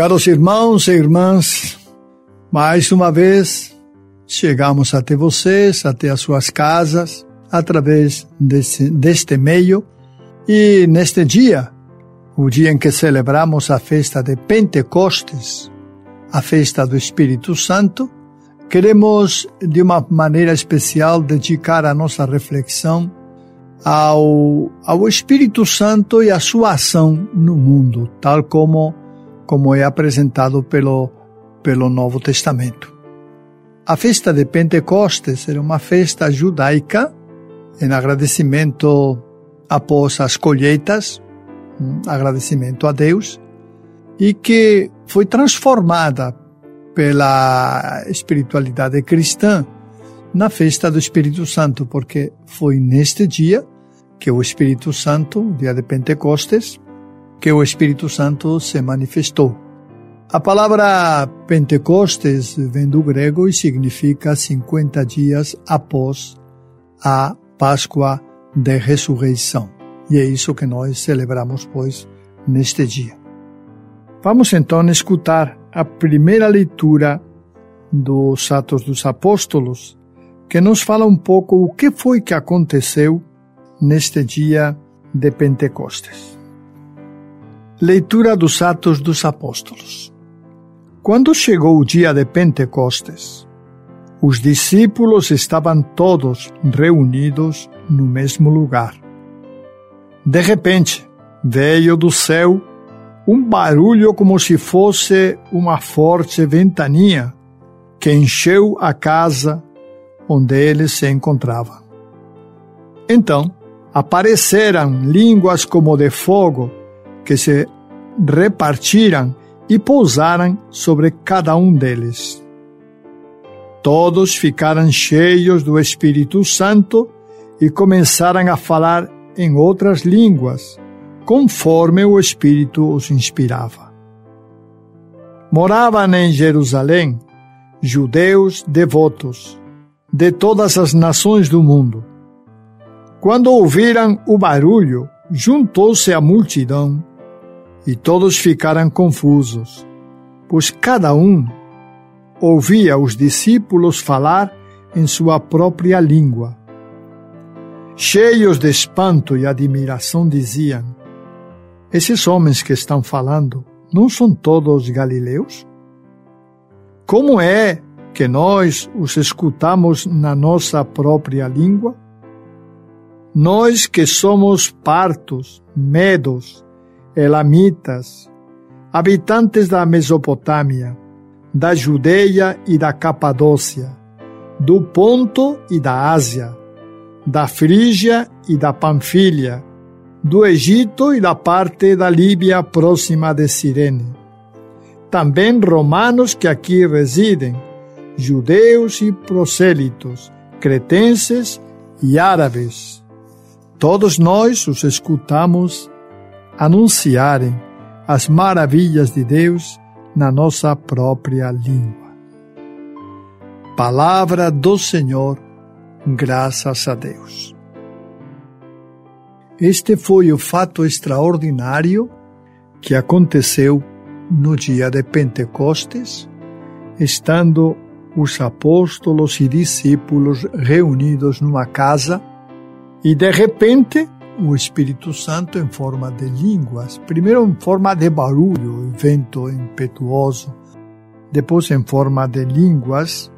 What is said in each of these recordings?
Caros irmãos e irmãs, mais uma vez chegamos até vocês, até as suas casas, através desse, deste meio. E neste dia, o dia em que celebramos a festa de Pentecostes, a festa do Espírito Santo, queremos de uma maneira especial dedicar a nossa reflexão ao, ao Espírito Santo e a sua ação no mundo, tal como, como é apresentado pelo, pelo Novo Testamento. A festa de Pentecostes era uma festa judaica em agradecimento após as colheitas, um agradecimento a Deus, e que foi transformada pela espiritualidade cristã na festa do Espírito Santo, porque foi neste dia que o Espírito Santo, dia de Pentecostes, que o Espírito Santo se manifestou. A palavra Pentecostes vem do grego e significa 50 dias após a Páscoa de ressurreição. E é isso que nós celebramos, pois, neste dia. Vamos então escutar a primeira leitura dos Atos dos Apóstolos, que nos fala um pouco o que foi que aconteceu neste dia de Pentecostes. Leitura dos Atos dos Apóstolos. Quando chegou o dia de Pentecostes, os discípulos estavam todos reunidos no mesmo lugar. De repente, veio do céu um barulho como se fosse uma forte ventania que encheu a casa onde eles se encontravam. Então, apareceram línguas como de fogo que se repartiram e pousaram sobre cada um deles. Todos ficaram cheios do Espírito Santo e começaram a falar em outras línguas, conforme o Espírito os inspirava. Moravam em Jerusalém judeus devotos de todas as nações do mundo. Quando ouviram o barulho, juntou-se a multidão e todos ficaram confusos, pois cada um ouvia os discípulos falar em sua própria língua. Cheios de espanto e admiração, diziam: Esses homens que estão falando não são todos galileus? Como é que nós os escutamos na nossa própria língua? Nós que somos partos, medos, elamitas, habitantes da Mesopotâmia, da Judeia e da Capadócia, do Ponto e da Ásia, da Frígia e da Panfilha, do Egito e da parte da Líbia próxima de Cirene. Também romanos que aqui residem, judeus e prosélitos, cretenses e árabes. Todos nós os escutamos anunciarem as maravilhas de Deus na nossa própria língua. Palavra do Senhor, graças a Deus. Este foi o fato extraordinário que aconteceu no dia de Pentecostes, estando os apóstolos e discípulos reunidos numa casa e de repente o Espírito Santo em forma de línguas, primeiro em forma de barulho, vento impetuoso, depois em forma de línguas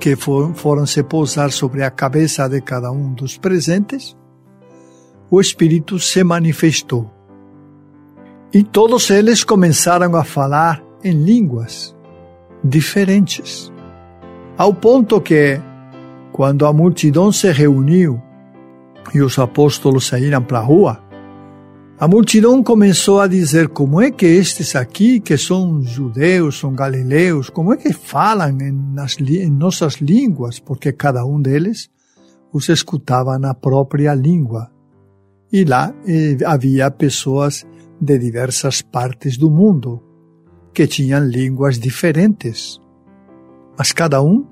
que foram se pousar sobre a cabeça de cada um dos presentes, o Espírito se manifestou. E todos eles começaram a falar em línguas. diferentes. Ao ponto que, quando a multidão se reuniu e os apóstolos saíram para a rua, a multidão começou a dizer como é que estes aqui, que são judeus, são galileus, como é que falam em, nas, em nossas línguas, porque cada um deles os escutava na própria língua. E lá eh, havia pessoas de diversas partes do mundo que tinham línguas diferentes. Mas cada um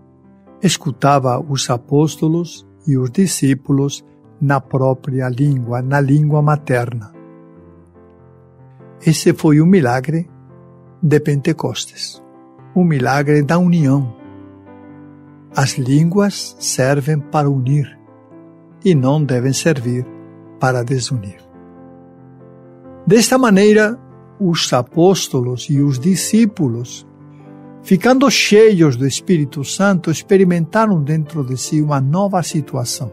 escutava os apóstolos e os discípulos na própria língua, na língua materna. Esse foi o milagre de Pentecostes, o milagre da união. As línguas servem para unir e não devem servir para desunir. Desta maneira, os apóstolos e os discípulos, ficando cheios do Espírito Santo, experimentaram dentro de si uma nova situação.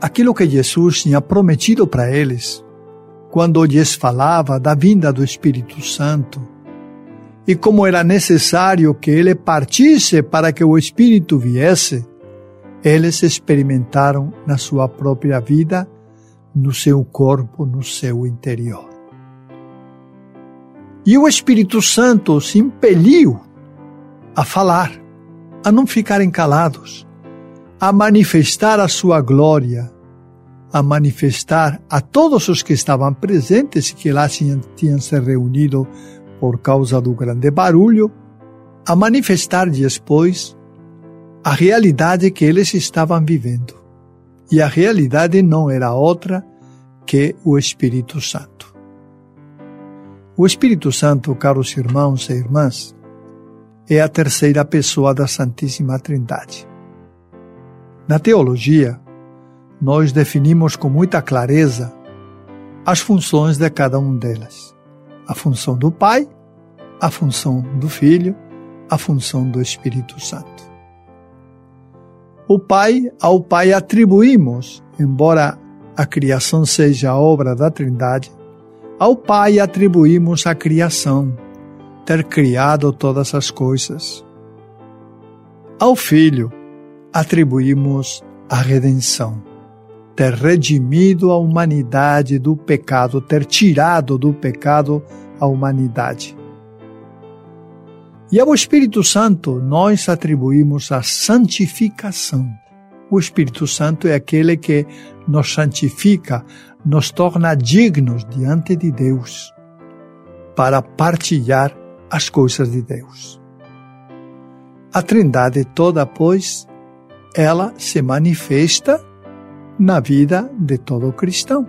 Aquilo que Jesus tinha prometido para eles quando lhes falava da vinda do Espírito Santo e como era necessário que ele partisse para que o Espírito viesse, eles experimentaram na sua própria vida, no seu corpo, no seu interior. E o Espírito Santo os impeliu a falar, a não ficarem calados, a manifestar a sua glória, a manifestar a todos os que estavam presentes e que lá tinham, tinham se reunido por causa do grande barulho, a manifestar depois a realidade que eles estavam vivendo. E a realidade não era outra que o Espírito Santo. O Espírito Santo, caros irmãos e irmãs, é a terceira pessoa da Santíssima Trindade. Na teologia, nós definimos com muita clareza as funções de cada um delas. A função do Pai, a função do Filho, a função do Espírito Santo. O Pai, ao Pai atribuímos, embora a criação seja obra da Trindade, ao Pai atribuímos a criação, ter criado todas as coisas. Ao Filho atribuímos a redenção ter redimido a humanidade do pecado, ter tirado do pecado a humanidade. E ao Espírito Santo nós atribuímos a santificação. O Espírito Santo é aquele que nos santifica, nos torna dignos diante de Deus para partilhar as coisas de Deus. A Trindade toda, pois, ela se manifesta na vida de todo cristão.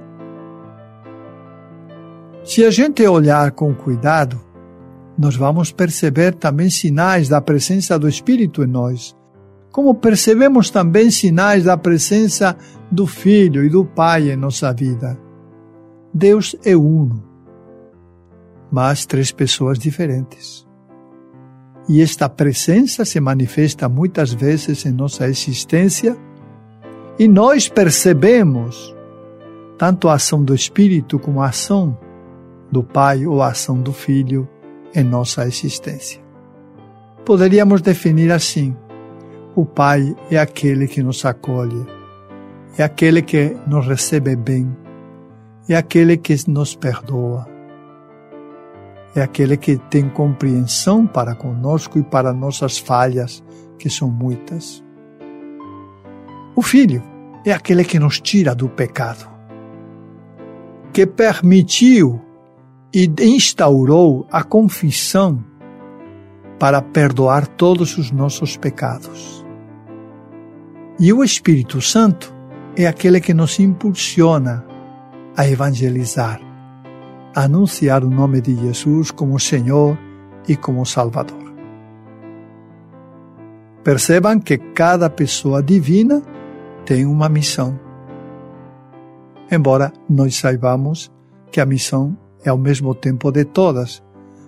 Se a gente olhar com cuidado, nós vamos perceber também sinais da presença do Espírito em nós, como percebemos também sinais da presença do Filho e do Pai em nossa vida. Deus é uno, mas três pessoas diferentes. E esta presença se manifesta muitas vezes em nossa existência e nós percebemos tanto a ação do Espírito como a ação do Pai ou a ação do Filho em nossa existência. Poderíamos definir assim: o Pai é aquele que nos acolhe, é aquele que nos recebe bem, é aquele que nos perdoa, é aquele que tem compreensão para conosco e para nossas falhas, que são muitas. O Filho é aquele que nos tira do pecado, que permitiu e instaurou a confissão para perdoar todos os nossos pecados. E o Espírito Santo é aquele que nos impulsiona a evangelizar, anunciar o nome de Jesus como Senhor e como Salvador. Percebam que cada pessoa divina tem uma missão. Embora nós saibamos que a missão é ao mesmo tempo de todas,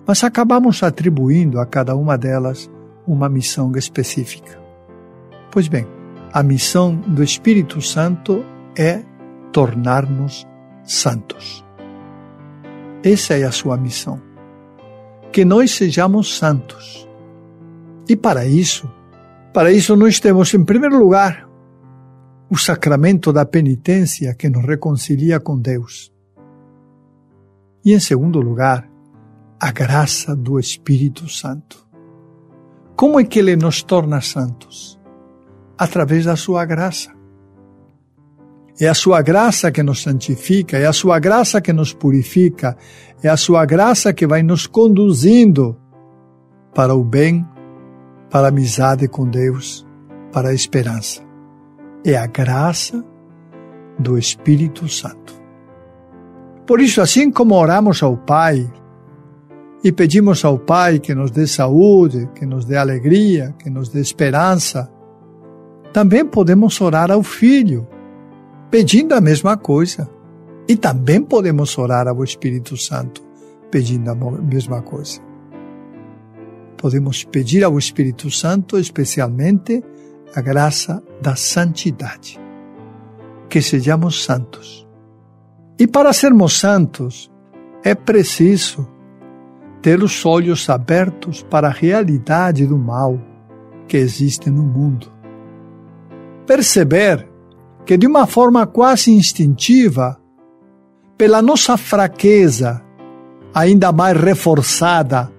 mas acabamos atribuindo a cada uma delas uma missão específica. Pois bem, a missão do Espírito Santo é tornar-nos santos. Essa é a sua missão. Que nós sejamos santos, E para isso, para isso nós temos, em primeiro lugar, o sacramento da penitência que nos reconcilia com Deus. E em segundo lugar, a graça do Espírito Santo. Como é que ele nos torna santos? Através da sua graça. É a sua graça que nos santifica, é a sua graça que nos purifica, é a sua graça que vai nos conduzindo para o bem, para a amizade com Deus, para a esperança. É a graça do Espírito Santo. Por isso, assim como oramos ao Pai e pedimos ao Pai que nos dê saúde, que nos dê alegria, que nos dê esperança, também podemos orar ao Filho pedindo a mesma coisa. E também podemos orar ao Espírito Santo pedindo a mesma coisa. Podemos pedir ao Espírito Santo, especialmente, a graça da santidade. Que sejamos santos. E para sermos santos, é preciso ter os olhos abertos para a realidade do mal que existe no mundo. Perceber que de uma forma quase instintiva, pela nossa fraqueza, ainda mais reforçada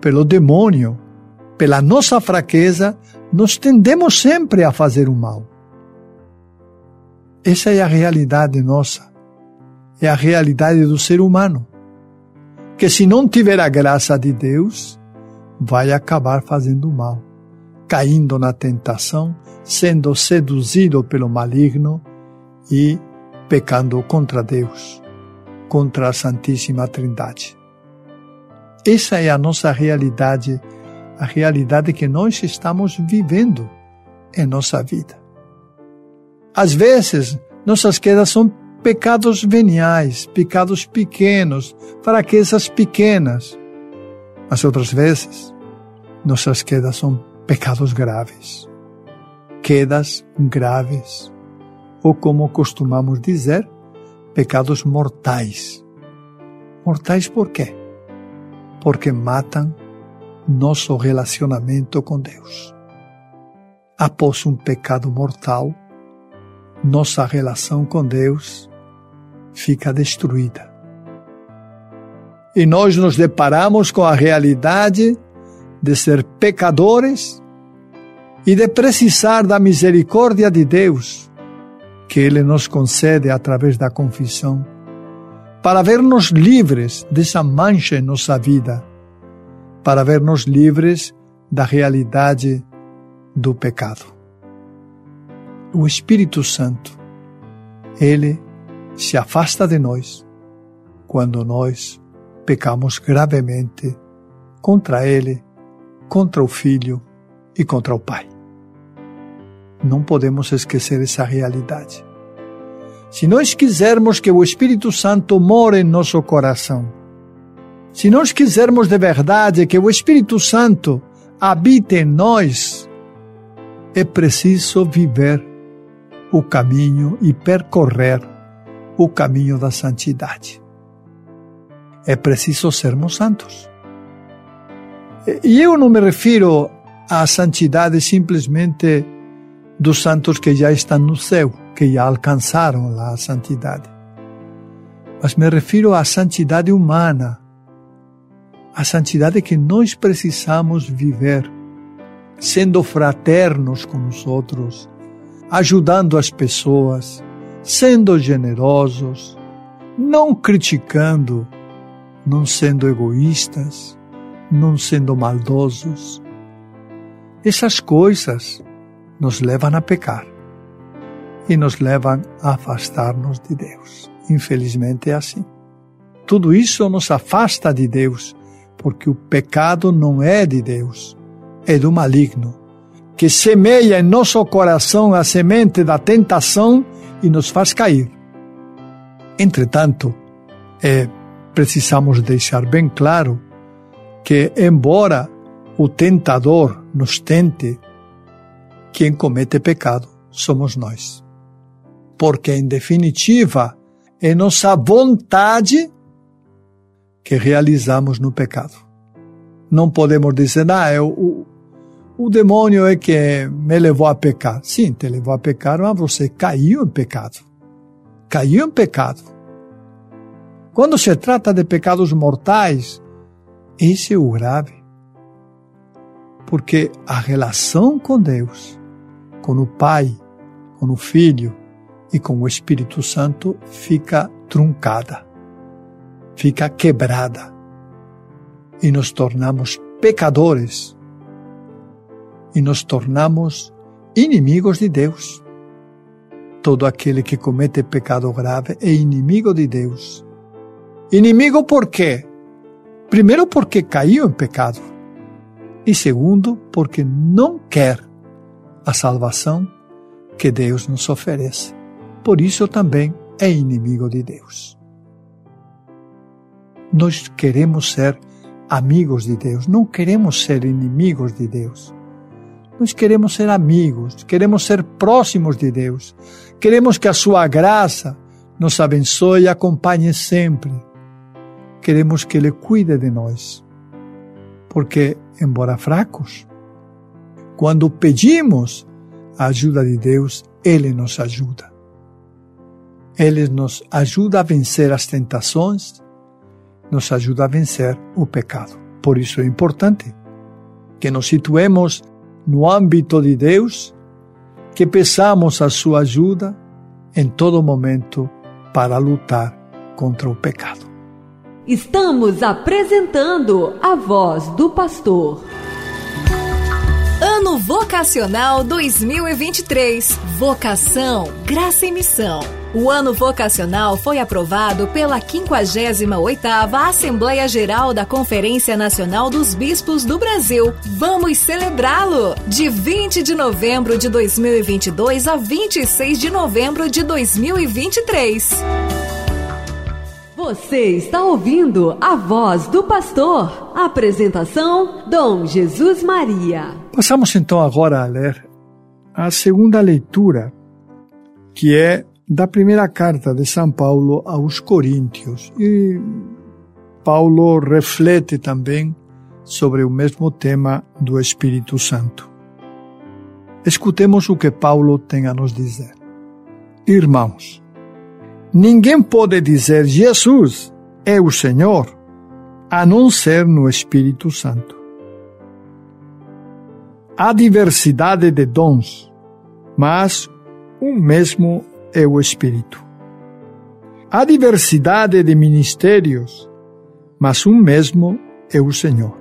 pelo demônio, pela nossa fraqueza, nós tendemos sempre a fazer o mal. Essa é a realidade nossa, é a realidade do ser humano, que se não tiver a graça de Deus, vai acabar fazendo mal, caindo na tentação sendo seduzido pelo maligno e pecando contra Deus, contra a Santíssima Trindade. Essa é a nossa realidade, a realidade que nós estamos vivendo em nossa vida. Às vezes, nossas quedas são pecados veniais, pecados pequenos, fraquezas pequenas. Mas outras vezes, nossas quedas são pecados graves quedas graves, ou como costumamos dizer, pecados mortais. Mortais por quê? Porque matam nosso relacionamento com Deus. Após um pecado mortal, nossa relação com Deus fica destruída. E nós nos deparamos com a realidade de ser pecadores e de precisar da misericórdia de Deus, que Ele nos concede através da confissão, para ver-nos livres dessa mancha em nossa vida, para ver-nos livres da realidade do pecado. O Espírito Santo, ele se afasta de nós quando nós pecamos gravemente contra ele, contra o Filho e contra o Pai. Não podemos esquecer essa realidade. Se nós quisermos que o Espírito Santo more em nosso coração, se nós quisermos de verdade que o Espírito Santo habite em nós, é preciso viver o caminho e percorrer o caminho da santidade. É preciso sermos santos. E eu não me refiro à santidade simplesmente dos santos que já estão no céu, que já alcançaram lá a santidade. Mas me refiro à santidade humana, a santidade que nós precisamos viver, sendo fraternos com os outros, ajudando as pessoas, sendo generosos, não criticando, não sendo egoístas, não sendo maldosos. Essas coisas nos levam a pecar e nos levam a afastar-nos de Deus. Infelizmente é assim. Tudo isso nos afasta de Deus, porque o pecado não é de Deus, é do maligno, que semeia em nosso coração a semente da tentação e nos faz cair. Entretanto, é, precisamos deixar bem claro que, embora o tentador nos tente quem comete pecado somos nós. Porque, em definitiva, é nossa vontade que realizamos no pecado. Não podemos dizer, ah, o, o, o demônio é que me levou a pecar. Sim, te levou a pecar, mas você caiu em pecado. Caiu em pecado. Quando se trata de pecados mortais, esse é o grave. Porque a relação com Deus, com o Pai, com o Filho e com o Espírito Santo fica truncada, fica quebrada. E nos tornamos pecadores e nos tornamos inimigos de Deus. Todo aquele que comete pecado grave é inimigo de Deus. Inimigo por quê? Primeiro, porque caiu em pecado. E segundo, porque não quer a salvação que Deus nos oferece. Por isso também é inimigo de Deus. Nós queremos ser amigos de Deus, não queremos ser inimigos de Deus. Nós queremos ser amigos, queremos ser próximos de Deus, queremos que a Sua graça nos abençoe e acompanhe sempre. Queremos que Ele cuide de nós. Porque, embora fracos, quando pedimos a ajuda de Deus, Ele nos ajuda. Ele nos ajuda a vencer as tentações, nos ajuda a vencer o pecado. Por isso é importante que nos situemos no âmbito de Deus, que peçamos a sua ajuda em todo momento para lutar contra o pecado. Estamos apresentando a voz do pastor. Vocacional 2023. Vocação, graça e missão. O ano vocacional foi aprovado pela 58ª Assembleia Geral da Conferência Nacional dos Bispos do Brasil. Vamos celebrá-lo! De 20 de novembro de 2022 a 26 de novembro de 2023. Você está ouvindo a voz do pastor. Apresentação: Dom Jesus Maria. Passamos então agora a ler a segunda leitura, que é da primeira carta de São Paulo aos Coríntios. E Paulo reflete também sobre o mesmo tema do Espírito Santo. Escutemos o que Paulo tem a nos dizer. Irmãos, ninguém pode dizer Jesus é o Senhor a não ser no Espírito Santo. Há diversidade de dons, mas um mesmo é o Espírito. Há diversidade de ministérios, mas um mesmo é o Senhor.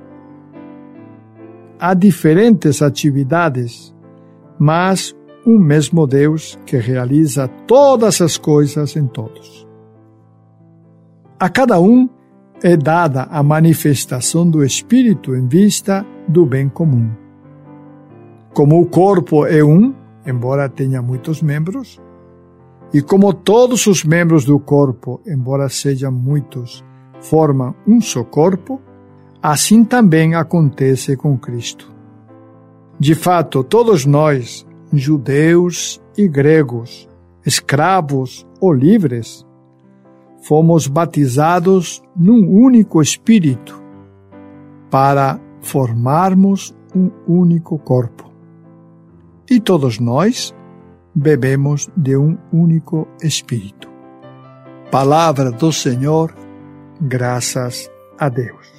Há diferentes atividades, mas um mesmo Deus que realiza todas as coisas em todos. A cada um é dada a manifestação do Espírito em vista do bem comum. Como o corpo é um, embora tenha muitos membros, e como todos os membros do corpo, embora sejam muitos, formam um só corpo, assim também acontece com Cristo. De fato, todos nós, judeus e gregos, escravos ou livres, fomos batizados num único Espírito para formarmos um único corpo. E todos nós, bebemos de um único Espírito. Palavra do Senhor, graças a Deus.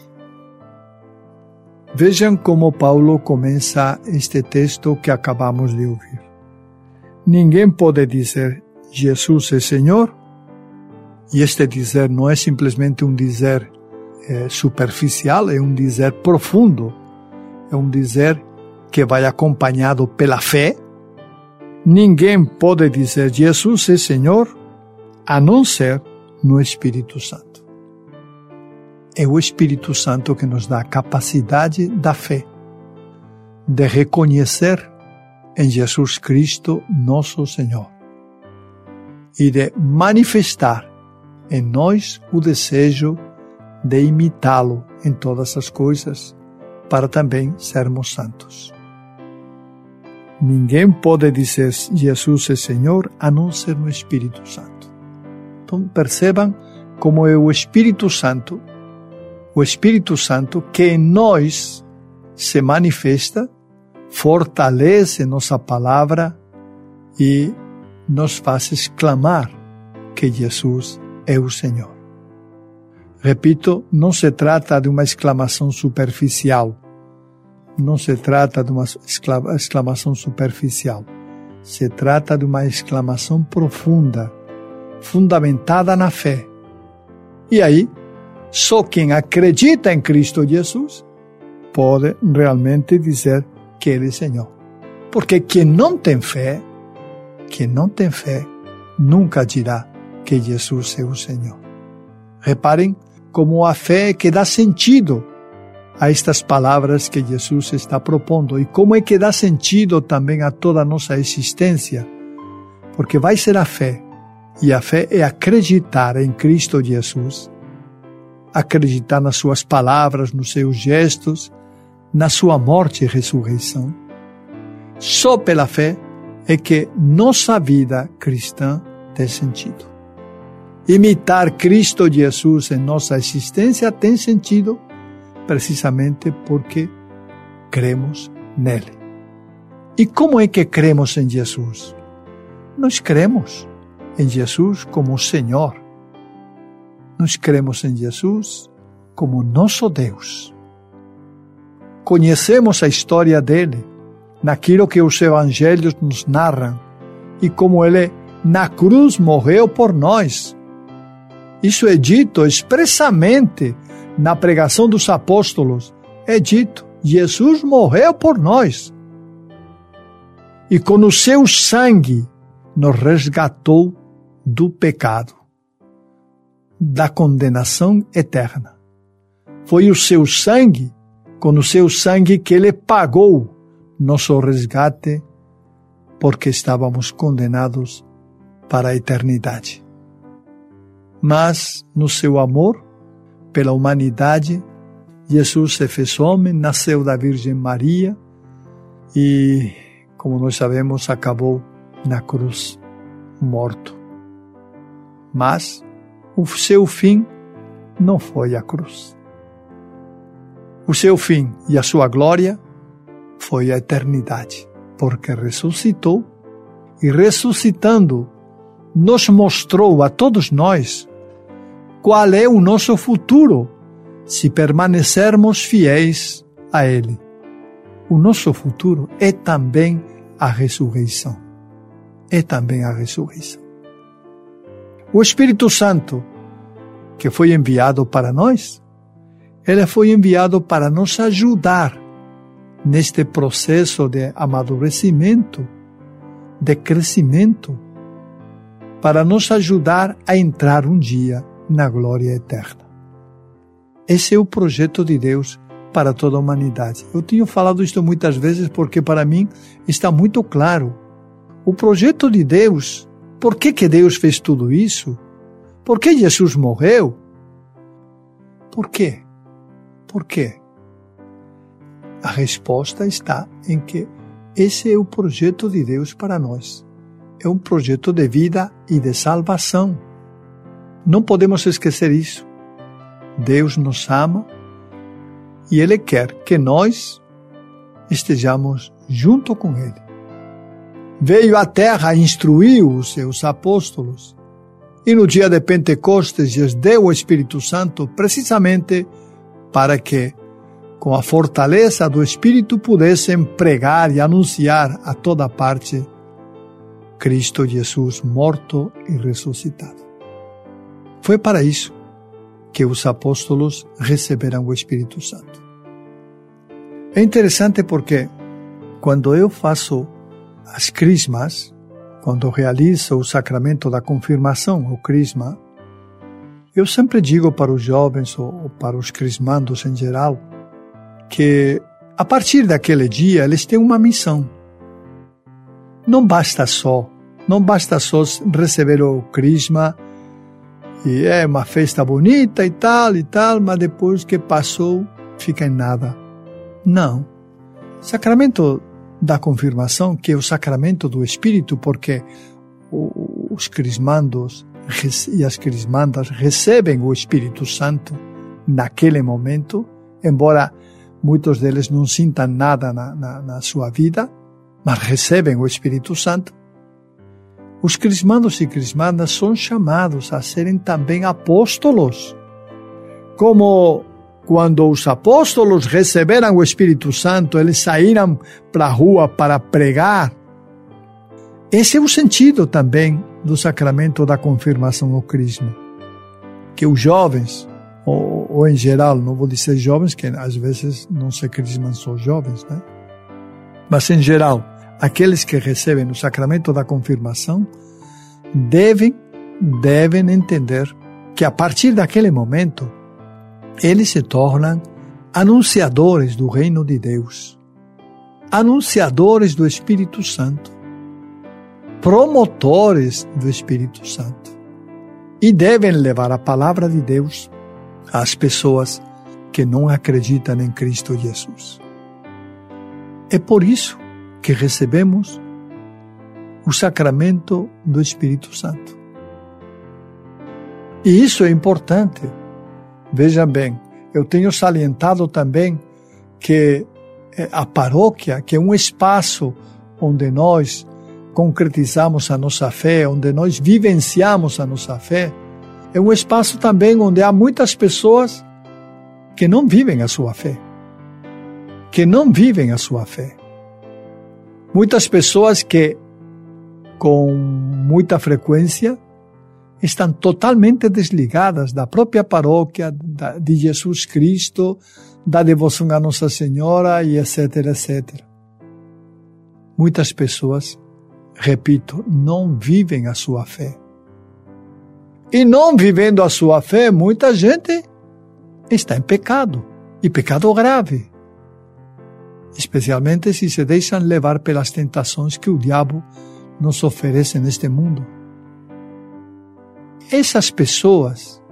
Vejam como Paulo começa este texto que acabamos de ouvir. Ninguém pode dizer Jesus é Senhor, e este dizer não é simplesmente um dizer é, superficial, é um dizer profundo, é um dizer que vai acompanhado pela fé, Ninguém pode dizer Jesus é Senhor a não ser no Espírito Santo. É o Espírito Santo que nos dá a capacidade da fé, de reconhecer em Jesus Cristo, nosso Senhor, e de manifestar em nós o desejo de imitá-lo em todas as coisas, para também sermos santos. Ninguém pode dizer Jesus é Senhor a não ser no Espírito Santo. Então percebam como é o Espírito Santo, o Espírito Santo que em nós se manifesta, fortalece nossa palavra e nos faz exclamar que Jesus é o Senhor. Repito, não se trata de uma exclamação superficial. Não se trata de uma exclamação superficial. Se trata de uma exclamação profunda, fundamentada na fé. E aí, só quem acredita em Cristo Jesus pode realmente dizer que Ele é Senhor. Porque quem não tem fé, quem não tem fé, nunca dirá que Jesus é o Senhor. Reparem como a fé que dá sentido a estas palavras que Jesus está propondo e como é que dá sentido também a toda a nossa existência, porque vai ser a fé, e a fé é acreditar em Cristo Jesus, acreditar nas suas palavras, nos seus gestos, na sua morte e ressurreição. Só pela fé é que nossa vida cristã tem sentido. Imitar Cristo Jesus em nossa existência tem sentido precisamente porque cremos nele. E como é que cremos em Jesus? Nós cremos em Jesus como Senhor. Nós cremos em Jesus como nosso Deus. Conhecemos a história dele naquilo que os evangelhos nos narram e como ele na cruz morreu por nós. Isso é dito expressamente na pregação dos apóstolos. É dito: Jesus morreu por nós. E com o seu sangue nos resgatou do pecado, da condenação eterna. Foi o seu sangue, com o seu sangue que ele pagou nosso resgate, porque estávamos condenados para a eternidade. Mas, no seu amor pela humanidade, Jesus se fez homem, nasceu da Virgem Maria e, como nós sabemos, acabou na cruz, morto. Mas o seu fim não foi a cruz. O seu fim e a sua glória foi a eternidade, porque ressuscitou e ressuscitando nos mostrou a todos nós qual é o nosso futuro se permanecermos fiéis a Ele. O nosso futuro é também a ressurreição. É também a ressurreição. O Espírito Santo, que foi enviado para nós, ele foi enviado para nos ajudar neste processo de amadurecimento, de crescimento, para nos ajudar a entrar um dia na glória eterna. Esse é o projeto de Deus para toda a humanidade. Eu tenho falado isto muitas vezes porque para mim está muito claro. O projeto de Deus, por que, que Deus fez tudo isso? Por que Jesus morreu? Por quê? Por quê? A resposta está em que esse é o projeto de Deus para nós. É um projeto de vida e de salvação. Não podemos esquecer isso. Deus nos ama e Ele quer que nós estejamos junto com Ele. Veio à terra, instruiu os seus apóstolos e no dia de Pentecostes lhes deu o Espírito Santo precisamente para que com a fortaleza do Espírito, pudessem pregar e anunciar a toda parte Cristo Jesus morto e ressuscitado. Foi para isso que os apóstolos receberam o Espírito Santo. É interessante porque quando eu faço as crismas, quando realizo o sacramento da confirmação, o crisma, eu sempre digo para os jovens ou para os crismandos em geral, que a partir daquele dia eles têm uma missão. Não basta só, não basta só receber o crisma e é uma festa bonita e tal e tal, mas depois que passou fica em nada. Não. Sacramento da confirmação, que é o sacramento do Espírito, porque os crismandos e as crismandas recebem o Espírito Santo naquele momento, embora muitos deles não sintam nada na, na, na sua vida, mas recebem o Espírito Santo. Os crismandos e crismandas são chamados a serem também apóstolos. Como quando os apóstolos receberam o Espírito Santo, eles saíram para a rua para pregar. Esse é o sentido também do sacramento da confirmação no crisma. Que os jovens, ou, ou, em geral, não vou dizer jovens, que às vezes não se crismam só jovens, né? Mas em geral, aqueles que recebem o sacramento da confirmação devem, devem entender que a partir daquele momento eles se tornam anunciadores do reino de Deus, anunciadores do Espírito Santo, promotores do Espírito Santo e devem levar a palavra de Deus às pessoas que não acreditam em Cristo Jesus. É por isso que recebemos o sacramento do Espírito Santo. E isso é importante. Veja bem, eu tenho salientado também que eh, a paróquia, que é um espaço onde nós concretizamos a nossa fé, onde nós vivenciamos a nossa fé, é um espaço também onde há muitas pessoas que não vivem a sua fé. Que não vivem a sua fé. Muitas pessoas que, com muita frequência, estão totalmente desligadas da própria paróquia, de Jesus Cristo, da devoção a Nossa Senhora e etc, etc. Muitas pessoas, repito, não vivem a sua fé. E não vivendo a sua fé, muita gente está em pecado, e pecado grave especialmente se se deixam levar pelas tentações que o diabo nos oferece neste mundo. Essas pessoas,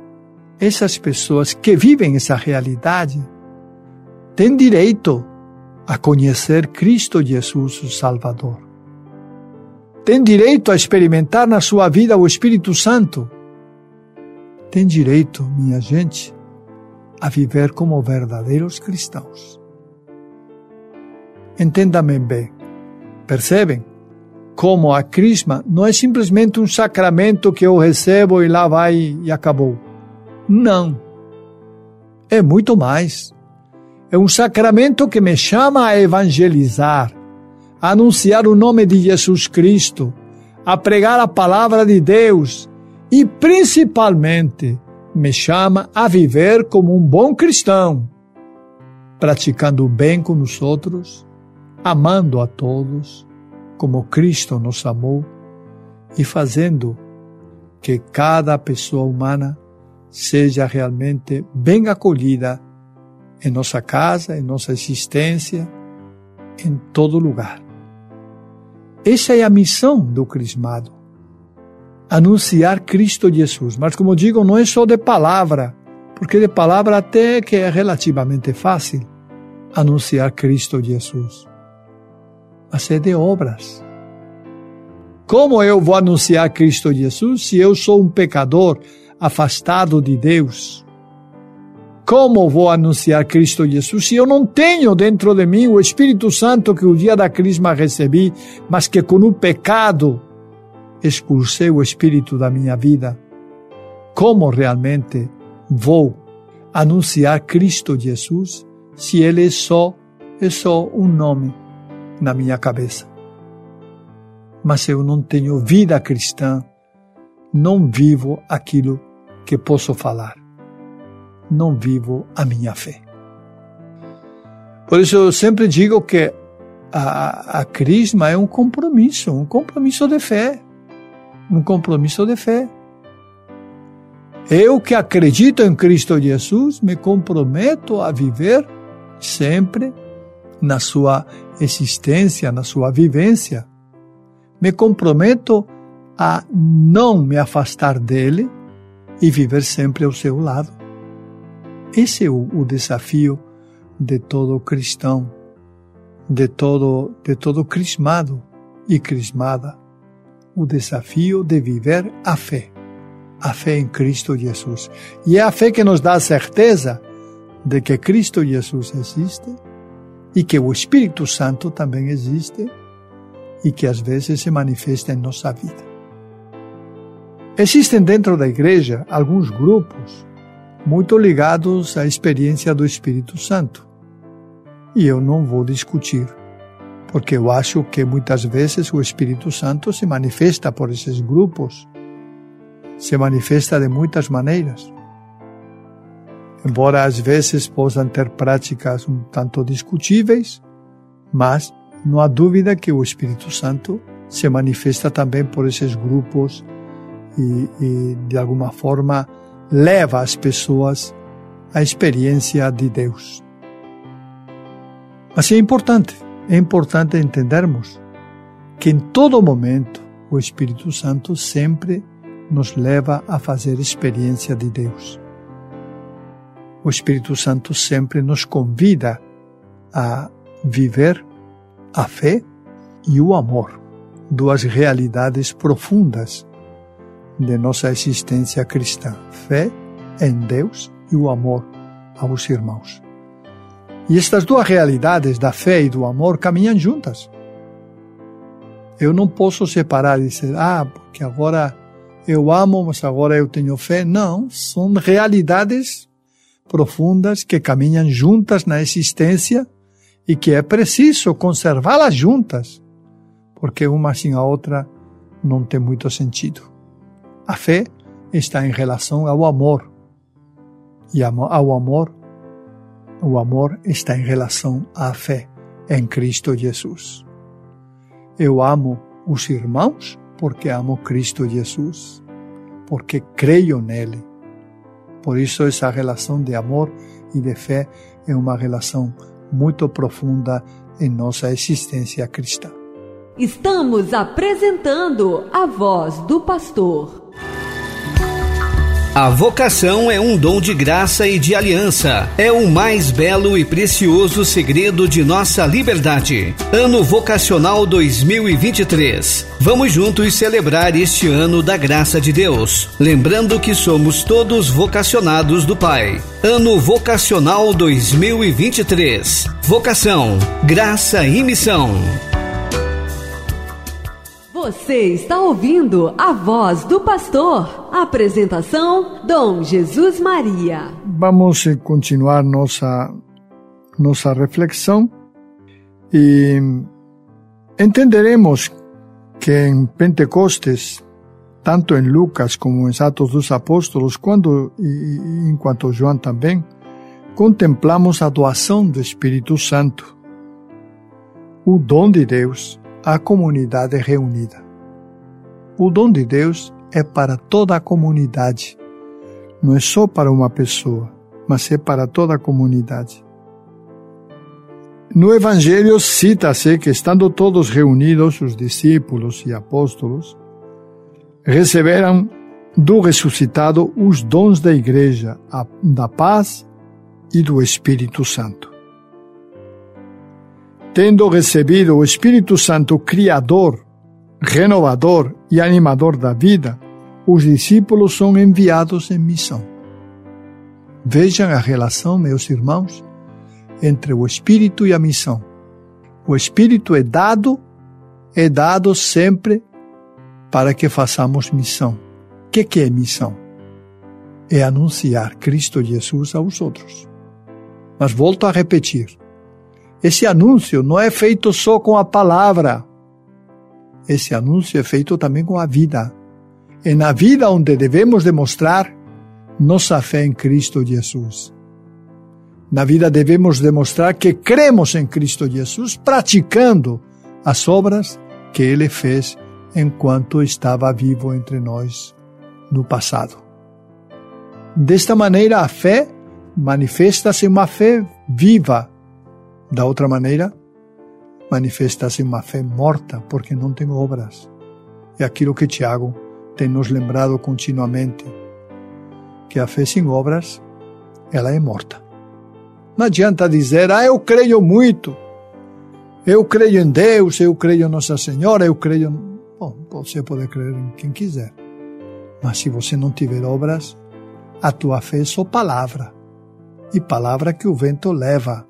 essas pessoas que vivem essa realidade, têm direito a conhecer Cristo Jesus, o Salvador. Têm direito a experimentar na sua vida o Espírito Santo. Têm direito, minha gente, a viver como verdadeiros cristãos. Entendam-me bem. Percebem? Como a crisma não é simplesmente um sacramento que eu recebo e lá vai e acabou. Não. É muito mais. É um sacramento que me chama a evangelizar, a anunciar o nome de Jesus Cristo, a pregar a palavra de Deus e, principalmente, me chama a viver como um bom cristão, praticando o bem com os outros amando a todos como Cristo nos amou e fazendo que cada pessoa humana seja realmente bem acolhida em nossa casa, em nossa existência, em todo lugar. Essa é a missão do crismado. Anunciar Cristo Jesus. Mas, como digo, não é só de palavra, porque de palavra até que é relativamente fácil anunciar Cristo Jesus mas é de obras. Como eu vou anunciar Cristo Jesus se eu sou um pecador afastado de Deus? Como vou anunciar Cristo Jesus se eu não tenho dentro de mim o Espírito Santo que o dia da crisma recebi, mas que com o pecado expulsei o Espírito da minha vida? Como realmente vou anunciar Cristo Jesus se ele é só é só um nome? Na minha cabeça. Mas eu não tenho vida cristã, não vivo aquilo que posso falar, não vivo a minha fé. Por isso eu sempre digo que a, a crisma é um compromisso, um compromisso de fé, um compromisso de fé. Eu que acredito em Cristo Jesus, me comprometo a viver sempre na sua existência, na sua vivência. Me comprometo a não me afastar dele e viver sempre ao seu lado. Esse é o, desafio de todo cristão, de todo, de todo crismado e crismada. O desafio de viver a fé, a fé em Cristo Jesus. E é a fé que nos dá a certeza de que Cristo Jesus existe e que o Espírito Santo também existe e que às vezes se manifesta em nossa vida. Existem dentro da igreja alguns grupos muito ligados à experiência do Espírito Santo. E eu não vou discutir, porque eu acho que muitas vezes o Espírito Santo se manifesta por esses grupos, se manifesta de muitas maneiras. Embora às vezes possam ter práticas um tanto discutíveis, mas não há dúvida que o Espírito Santo se manifesta também por esses grupos e, e de alguma forma leva as pessoas à experiência de Deus. Mas é importante, é importante entendermos que em todo momento o Espírito Santo sempre nos leva a fazer experiência de Deus. O Espírito Santo sempre nos convida a viver a fé e o amor, duas realidades profundas de nossa existência cristã: fé em Deus e o amor aos irmãos. E estas duas realidades, da fé e do amor, caminham juntas. Eu não posso separar e dizer, ah, porque agora eu amo, mas agora eu tenho fé. Não, são realidades profundas que caminham juntas na existência e que é preciso conservá-las juntas, porque uma sem a outra não tem muito sentido. A fé está em relação ao amor. E ao amor, o amor está em relação à fé em Cristo Jesus. Eu amo os irmãos porque amo Cristo Jesus, porque creio nele. Por isso, essa relação de amor e de fé é uma relação muito profunda em nossa existência cristã. Estamos apresentando a voz do pastor. A vocação é um dom de graça e de aliança. É o mais belo e precioso segredo de nossa liberdade. Ano Vocacional 2023. Vamos juntos celebrar este ano da graça de Deus, lembrando que somos todos vocacionados do Pai. Ano Vocacional 2023. Vocação, graça e missão. Você está ouvindo a voz do pastor. Apresentação: Dom Jesus Maria. Vamos continuar nossa nossa reflexão e entenderemos que em Pentecostes, tanto em Lucas como em Atos dos Apóstolos, quando e, enquanto João também, contemplamos a doação do Espírito Santo, o dom de Deus a comunidade reunida. O dom de Deus é para toda a comunidade. Não é só para uma pessoa, mas é para toda a comunidade. No Evangelho cita-se que, estando todos reunidos, os discípulos e apóstolos, receberam do ressuscitado os dons da Igreja, da paz e do Espírito Santo. Tendo recebido o Espírito Santo Criador, renovador e animador da vida, os discípulos são enviados em missão. Vejam a relação, meus irmãos, entre o Espírito e a missão. O Espírito é dado, é dado sempre para que façamos missão. O que, que é missão? É anunciar Cristo Jesus aos outros. Mas volto a repetir: esse anúncio não é feito só com a palavra. Esse anúncio é feito também com a vida. É na vida onde devemos demonstrar nossa fé em Cristo Jesus. Na vida devemos demonstrar que cremos em Cristo Jesus, praticando as obras que Ele fez enquanto estava vivo entre nós no passado. Desta maneira, a fé manifesta-se uma fé viva, da outra maneira, manifesta-se uma fé morta, porque não tem obras. É aquilo que Tiago tem nos lembrado continuamente, que a fé sem obras, ela é morta. Não adianta dizer, ah, eu creio muito, eu creio em Deus, eu creio em Nossa Senhora, eu creio... Bom, você pode crer em quem quiser, mas se você não tiver obras, a tua fé é só palavra, e palavra que o vento leva,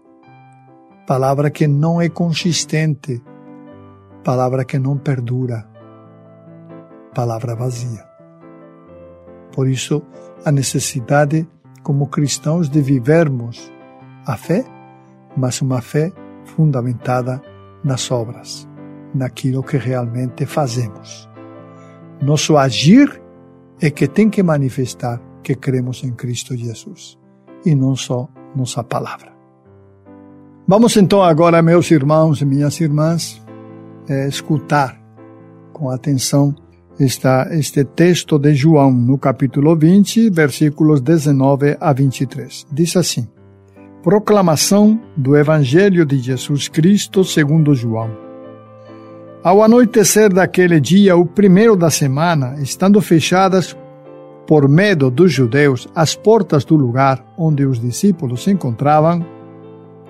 palavra que não é consistente, palavra que não perdura, palavra vazia. Por isso, a necessidade, como cristãos, de vivermos a fé, mas uma fé fundamentada nas obras, naquilo que realmente fazemos. Nosso agir é que tem que manifestar que cremos em Cristo Jesus e não só nossa palavra. Vamos então agora, meus irmãos e minhas irmãs, é, escutar com atenção esta, este texto de João, no capítulo 20, versículos 19 a 23. Diz assim: Proclamação do Evangelho de Jesus Cristo segundo João. Ao anoitecer daquele dia, o primeiro da semana, estando fechadas por medo dos judeus as portas do lugar onde os discípulos se encontravam,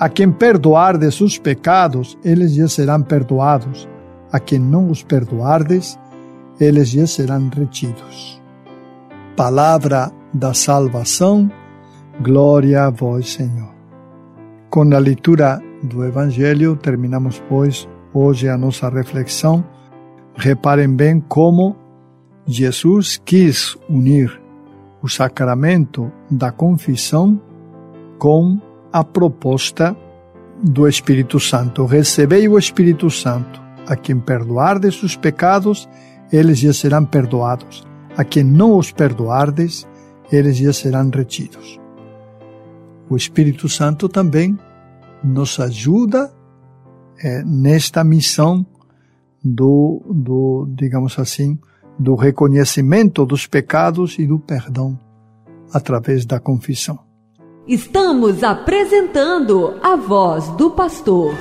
A quem perdoardes os pecados, eles lhes serão perdoados. A quem não os perdoardes, eles lhes serão retidos. Palavra da salvação Glória a vós, Senhor. Com a leitura do Evangelho, terminamos, pois, hoje a nossa reflexão. Reparem bem como Jesus quis unir o sacramento da confissão com a proposta do Espírito Santo. Recebei o Espírito Santo. A quem perdoardes os pecados, eles já serão perdoados. A quem não os perdoardes, eles já serão retidos o Espírito Santo também nos ajuda é, nesta missão do, do, digamos assim, do reconhecimento dos pecados e do perdão através da confissão. Estamos apresentando a voz do pastor.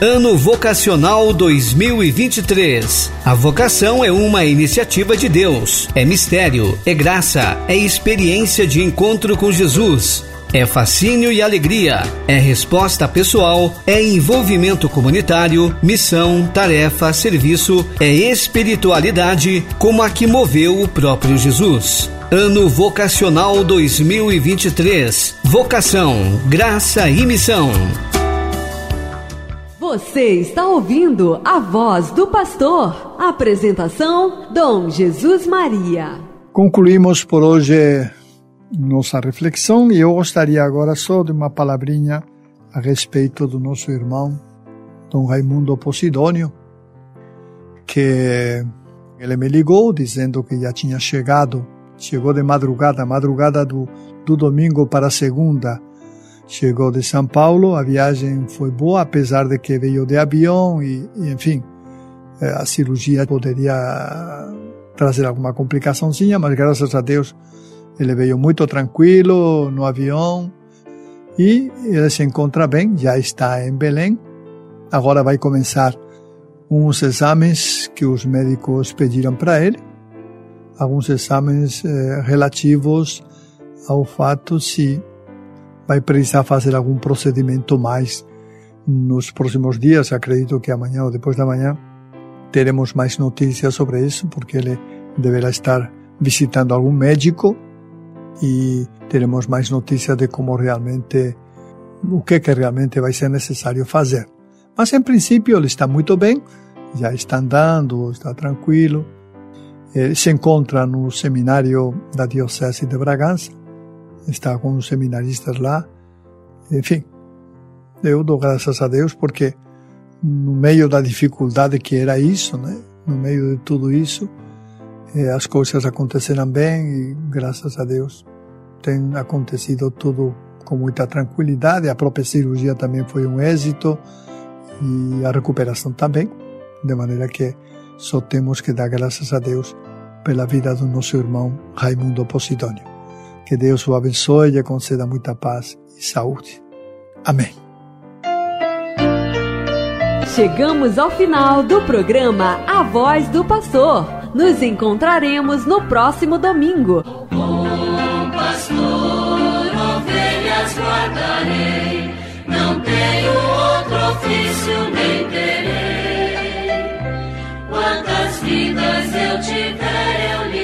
Ano Vocacional 2023. A vocação é uma iniciativa de Deus, é mistério, é graça, é experiência de encontro com Jesus. É fascínio e alegria, é resposta pessoal, é envolvimento comunitário, missão, tarefa, serviço, é espiritualidade, como a que moveu o próprio Jesus. Ano Vocacional 2023. Vocação, graça e missão. Você está ouvindo a voz do pastor. Apresentação: Dom Jesus Maria. Concluímos por hoje nossa reflexão e eu gostaria agora só de uma palavrinha a respeito do nosso irmão Dom Raimundo Posidônio, que ele me ligou dizendo que já tinha chegado, chegou de madrugada, madrugada do, do domingo para segunda, Chegou de São Paulo, a viagem foi boa, apesar de que veio de avião e, e enfim, eh, a cirurgia poderia trazer alguma complicaçãozinha, mas graças a Deus ele veio muito tranquilo no avião e ele se encontra bem, já está em Belém. Agora vai começar uns exames que os médicos pediram para ele, alguns exames eh, relativos ao fato se vai precisar fazer algum procedimento mais nos próximos dias. Acredito que amanhã ou depois da manhã teremos mais notícias sobre isso, porque ele deverá estar visitando algum médico e teremos mais notícias de como realmente, o que, que realmente vai ser necessário fazer. Mas em princípio ele está muito bem, já está andando, está tranquilo. Ele se encontra no seminário da Diocese de Bragança estava com os seminaristas lá. Enfim, eu dou graças a Deus porque no meio da dificuldade que era isso, né? no meio de tudo isso, eh, as coisas aconteceram bem e graças a Deus tem acontecido tudo com muita tranquilidade. A própria cirurgia também foi um êxito e a recuperação também, de maneira que só temos que dar graças a Deus pela vida do nosso irmão Raimundo Posidônio. Que Deus o abençoe e lhe conceda muita paz e saúde. Amém. Chegamos ao final do programa A Voz do Pastor. Nos encontraremos no próximo domingo. Bom pastor, ovelhas guardarei, não tenho outro ofício nem terei. Quantas vidas eu tiver, eu lhe